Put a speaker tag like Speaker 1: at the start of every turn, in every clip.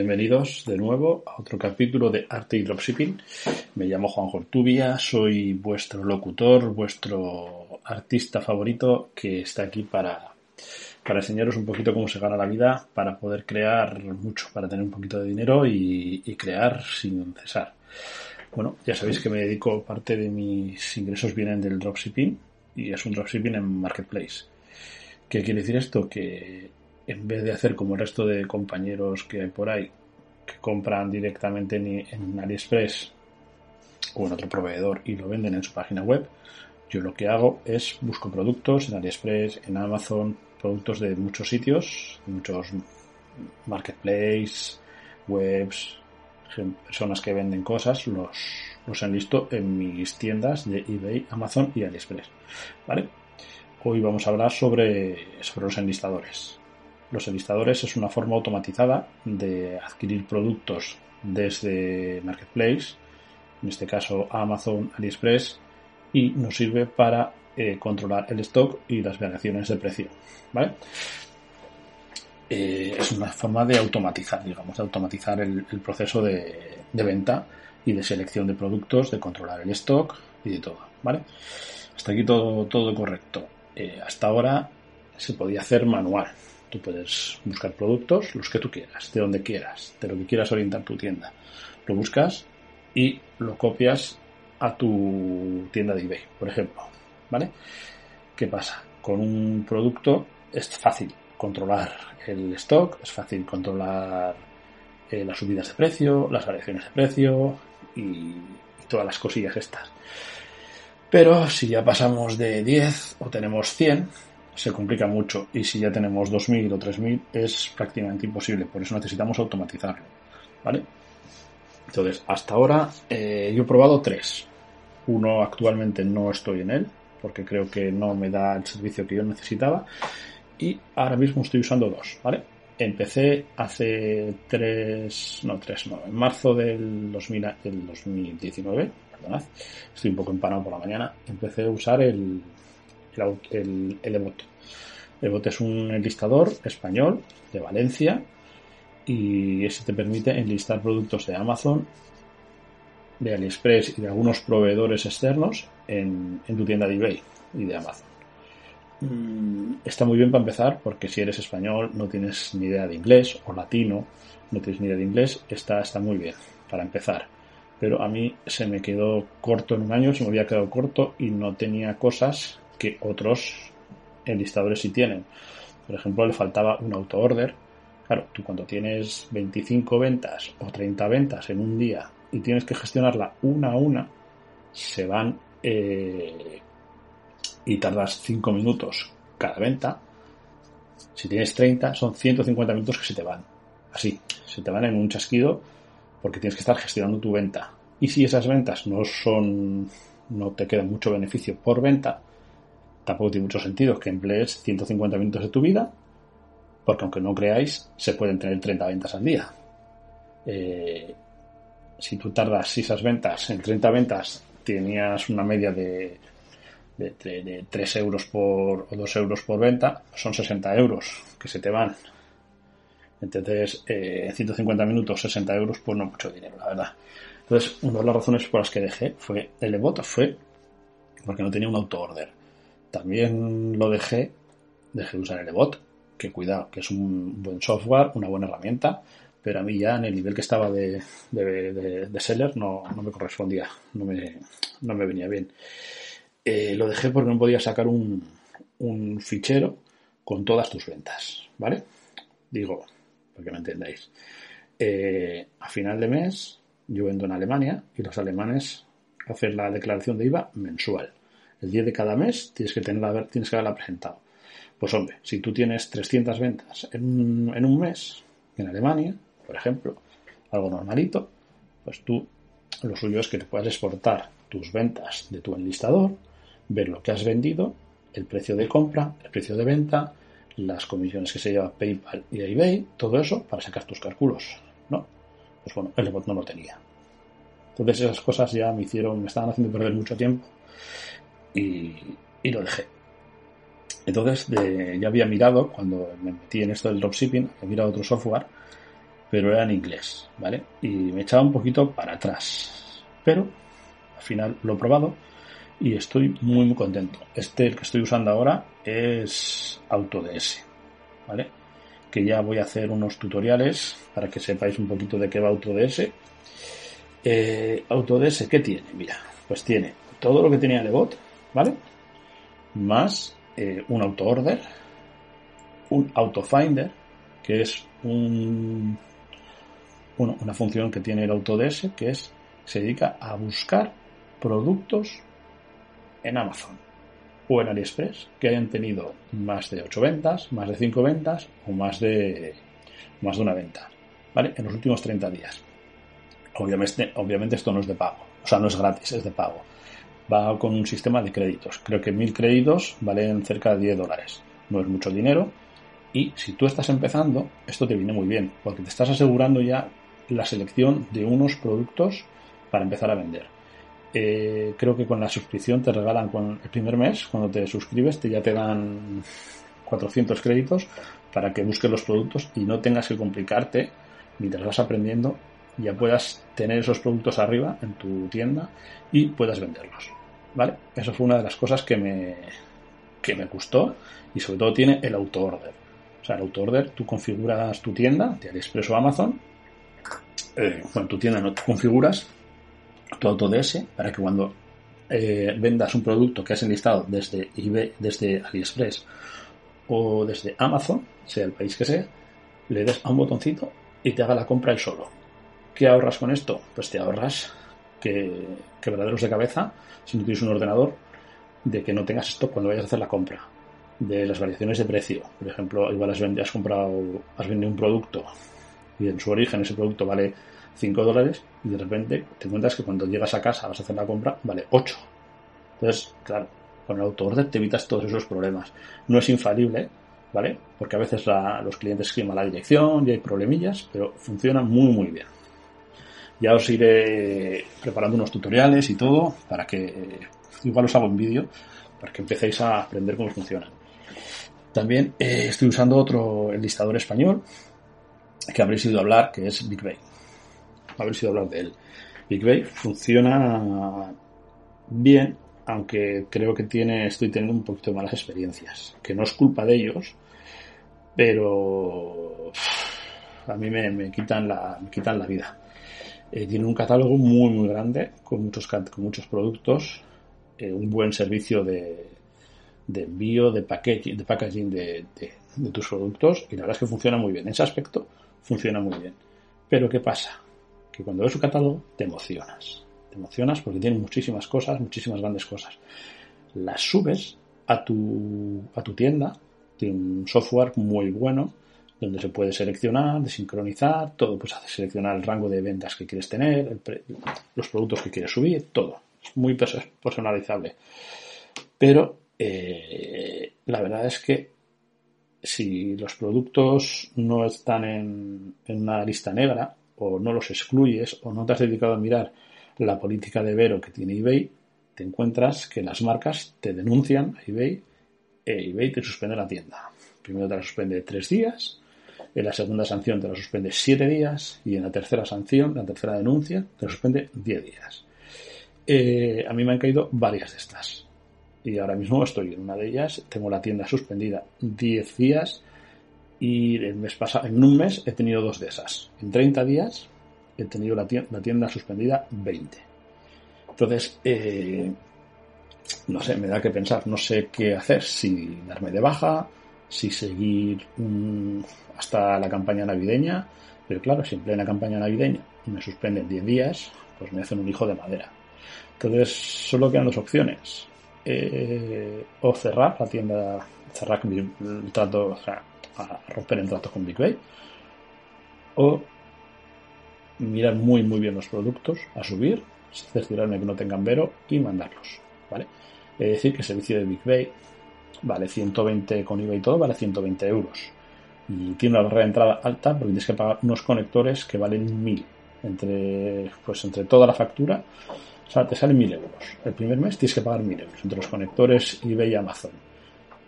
Speaker 1: Bienvenidos de nuevo a otro capítulo de Arte y Dropshipping. Me llamo Juan Jortubia, soy vuestro locutor, vuestro artista favorito que está aquí para, para enseñaros un poquito cómo se gana la vida, para poder crear mucho, para tener un poquito de dinero y, y crear sin cesar. Bueno, ya sabéis que me dedico, parte de mis ingresos vienen del dropshipping y es un dropshipping en Marketplace. ¿Qué quiere decir esto? Que en vez de hacer como el resto de compañeros que hay por ahí, que compran directamente en, AliExpress o en otro proveedor y lo venden en su página web, yo lo que hago es busco productos en AliExpress, en Amazon, productos de muchos sitios, muchos marketplaces, webs, personas que venden cosas, los, los enlisto en mis tiendas de eBay, Amazon y AliExpress. ¿Vale? Hoy vamos a hablar sobre, sobre los enlistadores. Los enlistadores es una forma automatizada de adquirir productos desde Marketplace, en este caso Amazon, AliExpress, y nos sirve para eh, controlar el stock y las variaciones de precio. Eh, es una forma de automatizar, digamos, de automatizar el, proceso de, venta y de selección de productos, de controlar el stock y de todo. Hasta aquí todo, todo correcto. Eh, hasta ahora se podía hacer manual. Tú puedes buscar productos, los que tú quieras, de donde quieras, de lo que quieras orientar tu tienda. Lo buscas y lo copias a tu tienda de eBay, por ejemplo. ¿Vale? ¿Qué pasa? Con un producto es fácil controlar el stock, es fácil controlar eh, las subidas de precio, las variaciones de precio y, y todas las cosillas estas. Pero si ya pasamos de 10 o tenemos 100, se complica mucho y si ya tenemos 2000 o 3000 es prácticamente imposible, por eso necesitamos automatizarlo, ¿vale? Entonces, hasta ahora eh, yo he probado tres. Uno actualmente no estoy en él, porque creo que no me da el servicio que yo necesitaba. Y ahora mismo estoy usando dos, ¿vale? Empecé hace tres, no tres, no, en marzo del, 2000, del 2019, perdonad, estoy un poco empanado por la mañana, empecé a usar el, el, el, el es un enlistador español de Valencia y ese te permite enlistar productos de Amazon, de AliExpress y de algunos proveedores externos en, tu tienda de eBay y de Amazon. Mm, está muy bien para empezar porque si eres español no tienes ni idea de inglés o latino, no tienes ni idea de inglés, está, está muy bien para empezar. Pero a mí se me quedó corto en un año, se me había quedado corto y no tenía cosas que otros enlistadores sí tienen. Por ejemplo, le faltaba un auto-order. Claro, tú cuando tienes 25 ventas o 30 ventas en un día y tienes que gestionarla una a una, se van eh, y tardas 5 minutos cada venta. Si tienes 30, son 150 minutos que se te van. Así, se te van en un chasquido porque tienes que estar gestionando tu venta. Y si esas ventas no son, no te queda mucho beneficio por venta, tampoco tiene mucho sentido que emplees 150 minutos de tu vida, porque aunque no creáis, se pueden tener 30 ventas al día. Eh, si tú tardas esas ventas, en 30 ventas tenías una media de, de, 3 euros por, o 2 euros por venta, son 60 euros que se te van. Entonces, eh, en 150 minutos, 60 euros, pues no mucho dinero, la verdad. Entonces, una de las razones por las que dejé fue el fue porque no tenía un auto-order. También lo dejé, dejé de usar el bot, que cuidado, que es un buen software, una buena herramienta, pero a mí ya en el nivel que estaba de, de, seller no, no, me correspondía, no me, no me venía bien. Eh, lo dejé porque no podía sacar un, un fichero con todas tus ventas, ¿vale? Digo, para que me entendáis. Eh, a final de mes yo vendo en Alemania y los alemanes hacen la declaración de IVA mensual. El 10 de cada mes tienes que, tenerla, tienes que haberla presentado. Pues hombre, si tú tienes 300 ventas en, un mes, en Alemania, por ejemplo, algo normalito, pues tú lo suyo es que te puedas exportar tus ventas de tu enlistador, ver lo que has vendido, el precio de compra, el precio de venta, las comisiones que se lleva PayPal y eBay, todo eso para sacar tus cálculos, ¿no? Pues bueno, el bot no lo tenía. Entonces esas cosas ya me hicieron, me estaban haciendo perder mucho tiempo y, lo dejé. Entonces ya había mirado, cuando me metí en esto del dropshipping, he mirado otro software, pero era en inglés, ¿vale? Y me echaba un poquito para atrás. Pero al final lo he probado y estoy muy muy contento. Este el que estoy usando ahora es Autods, ¿vale? Que ya voy a hacer unos tutoriales para que sepáis un poquito de qué va Autods. Eh, Autods, ¿qué tiene? Mira, pues tiene todo lo que tenía bot, ¿vale? Más eh, un autoorder, un autofinder, que es un, una función que tiene el Autods, que es se dedica a buscar productos en Amazon o en AliExpress que hayan tenido más de 8 ventas, más de 5 ventas o más de, más de una venta, ¿vale? En los últimos 30 días. Obviamente, obviamente esto no es de pago, o sea, no es gratis, es de pago. Va con un sistema de créditos. Creo que 1000 créditos valen cerca de 10 dólares. No es mucho dinero. Y si tú estás empezando, esto te viene muy bien, porque te estás asegurando ya la selección de unos productos para empezar a vender. Eh, creo que con la suscripción te regalan con el primer mes, cuando te suscribes, te ya te dan 400 créditos para que busques los productos y no tengas que complicarte mientras vas aprendiendo, ya puedas tener esos productos arriba en tu tienda y puedas venderlos. ¿Vale? Eso fue una de las cosas que me, que me gustó y sobre todo tiene el auto-order. O sea, el auto-order, tú configuras tu tienda de AliExpress o Amazon. Eh, bueno, tu tienda no configuras tu ese para que cuando eh, vendas un producto que has enlistado desde eBay, desde AliExpress o desde Amazon, sea el país que sea, le des a un botoncito y te haga la compra él solo. ¿Qué ahorras con esto? Pues te ahorras que, verdaderos de cabeza, si no tienes un ordenador, de que no tengas esto cuando vayas a hacer la compra. De las variaciones de precio. Por ejemplo, igual has, vendido, has comprado, has vendido un producto y en su origen ese producto vale 5 dólares y de repente te encuentras que cuando llegas a casa vas a hacer la compra, vale 8. Entonces, claro, con el autoorden te evitas todos esos problemas. No es infalible, ¿vale? Porque a veces los clientes escriben la dirección y hay problemillas, pero funciona muy, muy bien. Ya os iré preparando unos tutoriales y todo para que, igual os hago en vídeo, para que empecéis a aprender cómo funciona. También eh, estoy usando otro enlistador español que habréis ido a hablar, que es BigBay haber sido hablar de él. Big Bay funciona bien, aunque creo que tiene, estoy teniendo un poquito de malas experiencias, que no es culpa de ellos, pero a mí me, quitan, la, me quitan la vida. Eh, tiene un catálogo muy muy grande con muchos con muchos productos, eh, un buen servicio de, de envío, de packaging, de, packaging de, de, tus productos y la verdad es que funciona muy bien. En ese aspecto funciona muy bien. Pero ¿qué pasa? que cuando ves su catálogo te emocionas. Te emocionas porque tiene muchísimas cosas, muchísimas grandes cosas. Las subes a tu, a tu tienda, tiene un software muy bueno donde se puede seleccionar, desincronizar, todo, pues hace seleccionar el rango de ventas que quieres tener, los productos que quieres subir, todo. Es muy personalizable. Pero eh, la verdad es que si los productos no están en, en una lista negra, o no los excluyes o no te has dedicado a mirar la política de Vero que tiene eBay, te encuentras que las marcas te denuncian a eBay e eBay te suspende la tienda. Primero te la suspende tres días, en la segunda sanción te la suspende siete días y en la tercera sanción, la tercera denuncia, te la suspende diez días. Eh, a mí me han caído varias de estas. Y ahora mismo estoy en una de ellas, tengo la tienda suspendida diez días y el mes pasado, en un mes he tenido dos de esas. En 30 días he tenido la tienda, suspendida 20. Entonces, eh, no sé, me da que pensar, no sé qué hacer, si darme de baja, si seguir hasta la campaña navideña, pero claro, si en plena campaña navideña me suspenden 10 días, pues me hacen un hijo de madera. Entonces, solo quedan dos opciones. eh, o cerrar la tienda, cerrar el trato, o sea, romper el trato con Big Bay, o mirar muy muy bien los productos a subir, cerciorarme que no tengan vero y mandarlos, ¿vale? Es decir, que el servicio de Big Bay vale 120 con IVA y todo, vale 120 euros. Y tiene una barrera de entrada alta porque tienes que pagar unos conectores que valen 1000 entre, pues entre toda la factura. O sea, te salen 1000 euros. El primer mes tienes que pagar 1000 euros entre los conectores eBay y Amazon.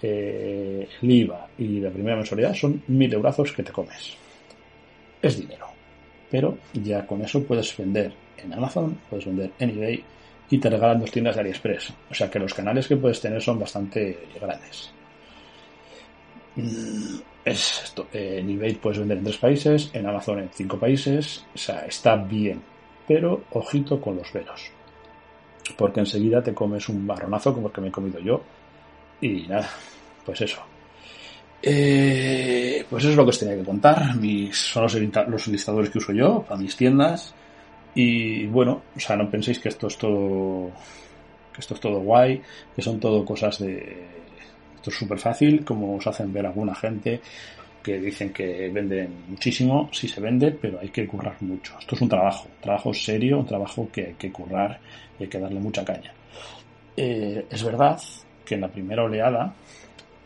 Speaker 1: Eh, el IVA y la primera mensualidad son 1000 euros que te comes. Es dinero. Pero ya con eso puedes vender en Amazon, puedes vender en eBay y te regalan dos tiendas de AliExpress. O sea que los canales que puedes tener son bastante grandes. Mm, es esto. En eBay puedes vender en tres países, en Amazon en cinco países. O sea, está bien. Pero ojito con los veros. Porque enseguida te comes un marronazo como el que me he comido yo. Y nada, pues eso. Eh, pues eso es lo que os tenía que contar. Mis, son los, los listadores que uso yo para mis tiendas. Y bueno, o sea, no penséis que esto es todo, que esto es todo guay, que son todo cosas de, esto es súper fácil, como os hacen ver alguna gente que dicen que venden muchísimo, sí se vende, pero hay que currar mucho. Esto es un trabajo, un trabajo serio, un trabajo que hay que currar y hay que darle mucha caña. Eh, es verdad que en la primera oleada,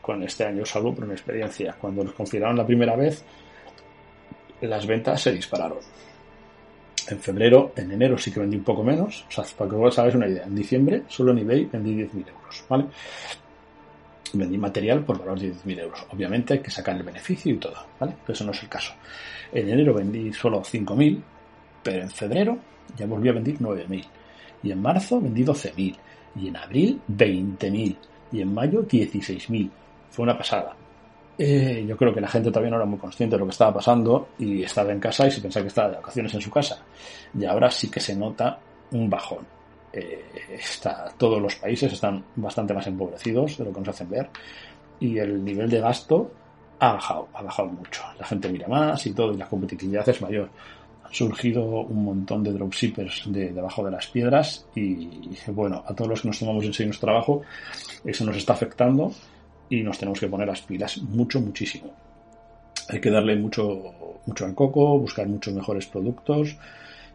Speaker 1: con este año salvo por una experiencia, cuando nos consideraron la primera vez, las ventas se dispararon en febrero, en enero sí que vendí un poco menos, o sea, para que vos hagáis una idea, en diciembre solo en eBay vendí 10.000 euros, ¿vale? Vendí material por valor de 10.000 euros. Obviamente hay que sacar el beneficio y todo, ¿vale? Pero eso no es el caso. En enero vendí solo 5.000, pero en febrero ya volví a vender 9.000. Y en marzo vendí 12.000. Y en abril 20.000. Y en mayo 16.000. Fue una pasada. Eh, yo creo que la gente todavía no era muy consciente de lo que estaba pasando y estaba en casa y se pensaba que estaba de vacaciones en su casa. Y ahora sí que se nota un bajón. Eh, está, todos los países están bastante más empobrecidos de lo que nos hacen ver y el nivel de gasto ha bajado, ha bajado mucho. La gente mira más y todo y la competitividad es mayor. Han surgido un montón de dropshippers de debajo de las piedras y bueno, a todos los que nos tomamos en serio nuestro trabajo, eso nos está afectando y nos tenemos que poner las pilas mucho, muchísimo. Hay que darle mucho, mucho al coco, buscar muchos mejores productos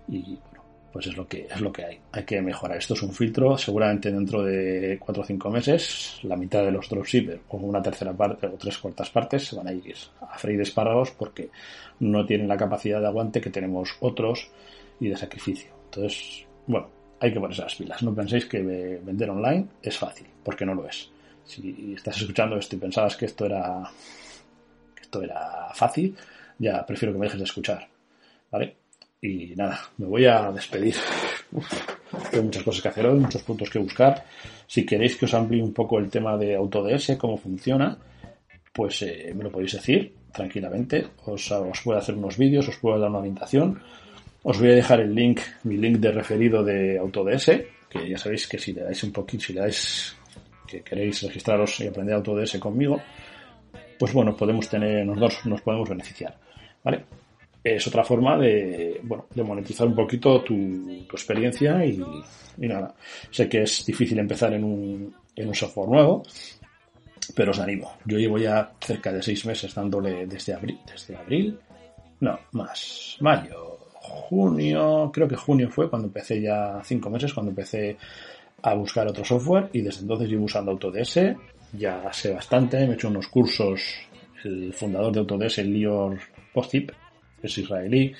Speaker 1: y bueno, pues es lo que es lo que hay. Hay que mejorar. Esto es un filtro. Seguramente dentro de cuatro o cinco meses, la mitad de los dropshippers o una tercera parte o tres cuartas partes se van a ir a freír espárragos porque no tienen la capacidad de aguante que tenemos otros y de sacrificio. Entonces, bueno, hay que ponerse las pilas. No penséis que vender online es fácil, porque no lo es si estás escuchando esto y pensabas que esto era esto era fácil, ya prefiero que me dejes de escuchar. ¿Vale? Y nada, me voy a despedir. tengo muchas cosas que hacer hoy, muchos puntos que buscar. Si queréis que os amplíe un poco el tema de AutoDS, cómo funciona, pues eh, me lo podéis decir tranquilamente. Os, os puedo hacer unos vídeos, os puedo dar una orientación. Os voy a dejar el link, mi link de referido de Autods, que ya sabéis que si le dais un poquito, si le dais que queréis registraros y aprender AutoDS conmigo, pues bueno, podemos tener, nosotros nos podemos beneficiar, ¿vale? Es otra forma de, bueno, de monetizar un poquito tu, experiencia y, nada. Sé que es difícil empezar en un, en un software nuevo, pero os animo. Yo llevo ya cerca de seis meses dándole desde abril, desde abril, no, más, mayo, junio, creo que junio fue cuando empecé ya cinco meses, cuando empecé a buscar otro software y desde entonces llevo usando Autods, ya sé bastante, he hecho unos cursos, el fundador de Autods, Lior Postip, es israelí,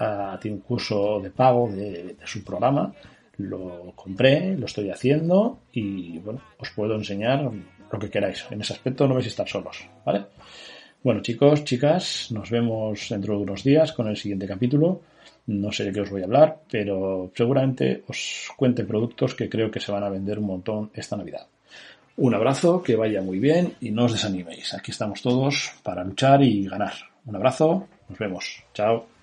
Speaker 1: uh, tiene un curso de pago de, su programa, lo compré, lo estoy haciendo y bueno, os puedo enseñar lo que queráis. En ese aspecto no vais a estar solos, ¿vale? Bueno chicos, chicas, nos vemos dentro de unos días con el siguiente capítulo. No sé de qué os voy a hablar, pero seguramente os cuente productos que creo que se van a vender un montón esta Navidad. Un abrazo, que vaya muy bien y no os desaniméis. Aquí estamos todos para luchar y ganar. Un abrazo, nos vemos. Chao.